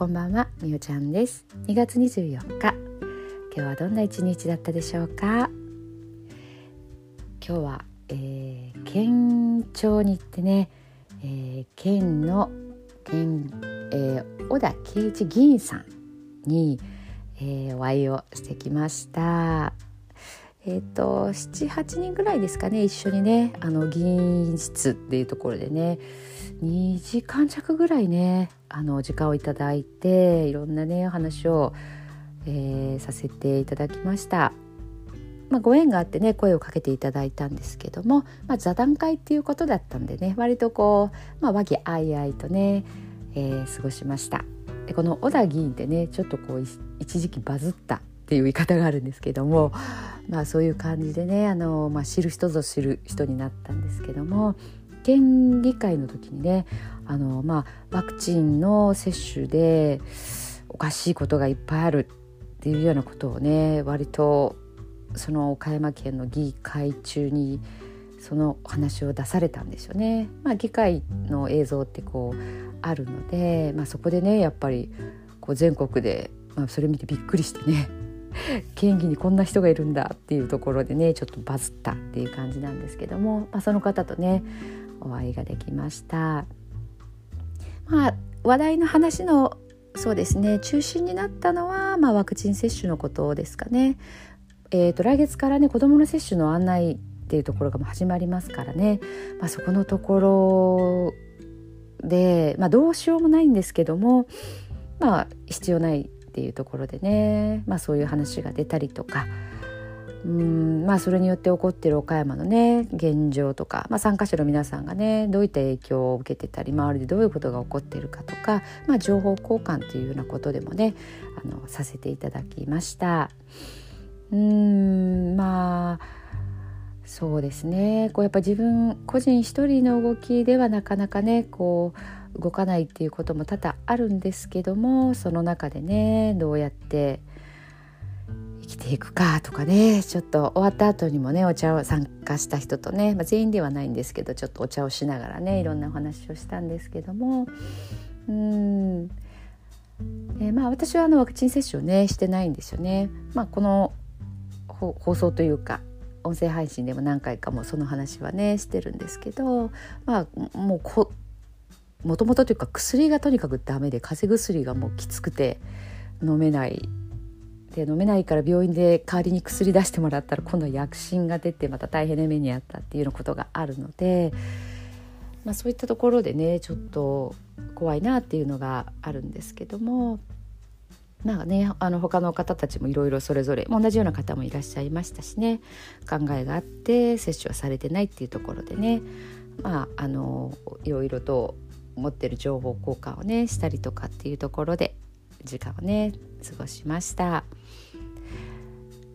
こんばんはみおちゃんです。2月24日。今日はどんな一日だったでしょうか？今日は、えー、県庁に行ってね、えー、県の県、えー、小田圭一議員さんに、えー、お会いをしてきました。えーと、78人ぐらいですかね一緒にねあの議員室っていうところでね2時間弱ぐらいねあの時間をいただいていろんなねお話を、えー、させていただきました。まあ、ご縁があってね声をかけていただいたんですけども、まあ、座談会っていうことだったんでね割とこう、まあ、和気あいあいとね、えー、過ごしましたでこの小田議員ってねちょっとこう一時期バズったっていう言い方があるんですけどもまあそういう感じでねあの、まあ、知る人ぞ知る人になったんですけども県議会の時にねあの、まあ、ワクチンの接種でおかしいことがいっぱいあるっていうようなことをね割とその岡山県の議会中にその話を出されたんですよね。まあ、議会の映像ってこうあるので、まあ、そこでねやっぱりこう全国で、まあ、それ見てびっくりしてね県議にこんな人がいるんだっていうところでねちょっとバズったっていう感じなんですけども、まあ、その方とねお会いができました。まあ、話題の話のそうですね中心になったのは、まあ、ワクチン接種のことですかね。えーと、来月からね子どもの接種の案内っていうところが始まりますからね、まあ、そこのところで、まあ、どうしようもないんですけども、まあ、必要ないっていうところでね、まあ、そういう話が出たりとか。うんまあそれによって起こっている岡山のね現状とか、まあ、参加者の皆さんがねどういった影響を受けてたり周りでどういうことが起こっているかとか、まあ、情報交換というようなことでもねあのさせていただきました。うんまあそうですね。こうやっぱ自分個人一人の動きではなかなかねこう動かないっていうことも多々あるんですけどもその中でねどうやって生きていくかとかねちょっと終わった後にもねお茶を参加した人とね、まあ、全員ではないんですけどちょっとお茶をしながらねいろんなお話をしたんですけどもうん、えー、まあ私はあのワクチン接種をねしてないんですよね。まあ、この放送というか音声配信でも何回かもその話はねしてるんですけどまあもうこもともとというか薬がとにかくダメで風邪薬がもうきつくて飲めない。で飲めないから病院で代わりに薬出してもらったら今度は薬疹が出てまた大変な目に遭ったっていうようなことがあるので、まあ、そういったところでねちょっと怖いなっていうのがあるんですけどもまあねあの他の方たちもいろいろそれぞれ同じような方もいらっしゃいましたしね考えがあって接種はされてないっていうところでねまああのいろいろと持ってる情報交換をねしたりとかっていうところで時間をね過ごしました。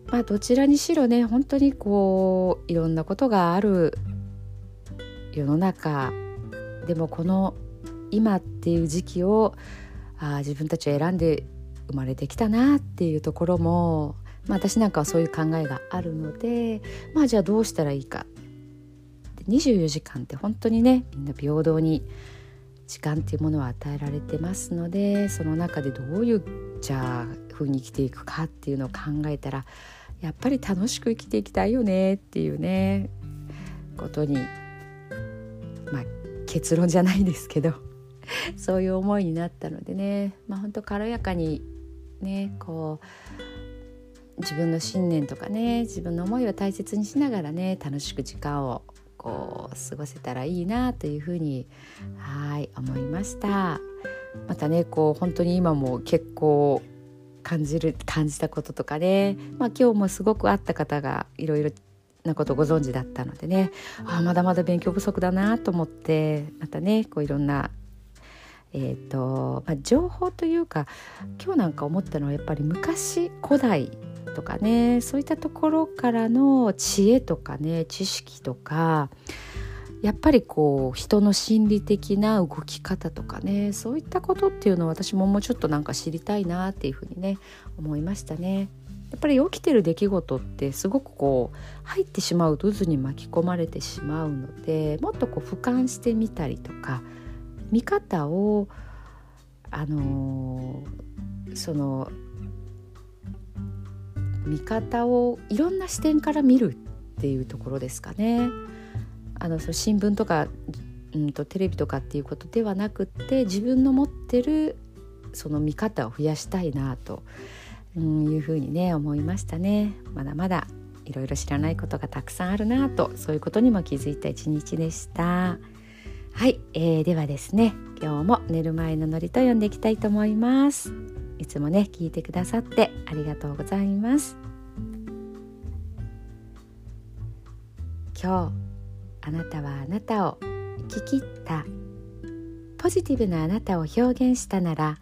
まあどちらにしろね本当にこういろんなことがある世の中でもこの今っていう時期をあ自分たちは選んで生まれてきたなっていうところも、まあ、私なんかはそういう考えがあるのでまあじゃあどうしたらいいか24時間って本当にねみんな平等に時間っていうものは与えられてますのでその中でどういうじゃあ風に生きていくかっていうのを考えたらやっぱり楽しく生きていきたいよねっていうねことにまあ結論じゃないですけど そういう思いになったのでねまあ本当軽やかにねこう自分の信念とかね自分の思いを大切にしながらね楽しく時間をこう過ごせたらいいなというふうにはい思いました。またねこう本当に今も結構感じる感じたこととかね、まあ、今日もすごく会った方がいろいろなことをご存知だったのでねあまだまだ勉強不足だなと思ってまたねこういろんなえーとまあ、情報というか今日なんか思ったのはやっぱり昔古代とかねそういったところからの知恵とかね知識とかやっぱりこう人の心理的な動き方とかねそういったことっていうのを私ももうちょっとなんか知りたいなっていうふうにね思いましたね。やっぱり起きてる出来事ってすごくこう入ってしまうと渦に巻き込まれてしまうのでもっとこう俯瞰してみたりとか見方をあのー、その見方をいろんな視点から見るっていうところですかね。あのその新聞とか、うんと、テレビとかっていうことではなくって自分の持ってるその見方を増やしたいなと、うん、いうふうにね思いましたね。まだまだいろいろ知らないことがたくさんあるなとそういうことにも気づいた一日でした。はい、えー、ではですね今日も寝る前のノリと読んでいきたいと思います。いつもね聞いてくださってありがとうございます。今日あなたはあなたを生き切った。ポジティブなあなたを表現したなら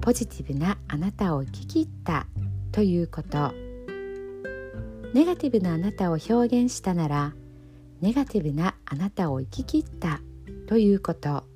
ポジティブなあなたを生き切ったということネガティブなあなたを表現したならネガティブなあなたを生き切ったということ。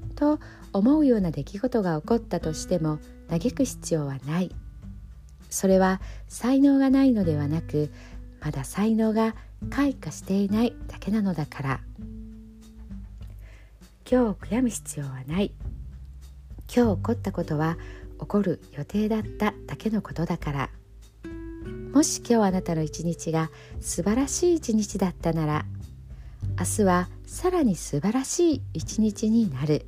と思うような出来事が起こったとしても嘆く必要はない。それは才能がないのではなくまだ才能が開花していないだけなのだから。今日悔やむ必要はない。今日起こったことは起こる予定だっただけのことだから。もし今日あなたの一日が素晴らしい一日だったなら明日はさらに素晴らしい一日になる。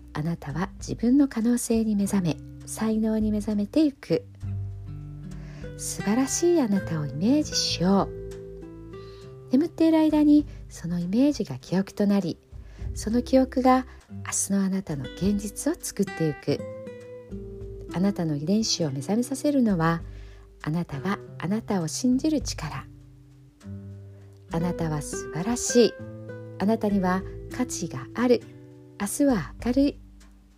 あなたは自分の可能性に目覚め才能に目覚めていく。素晴らしいあなたをイメージしよう。眠っている間にそのイメージが記憶となりその記憶が明日のあなたの現実を作っていく。あなたの遺伝子を目覚めさせるのはあなたがあなたを信じる力。あなたは素晴らしい。あなたには価値がある。明日は明るい。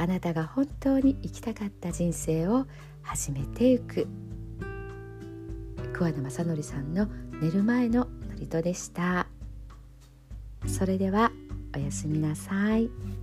あなたが本当に生きたかった人生を始めていく桑名正則さんの寝る前の祝詞でしたそれではおやすみなさい。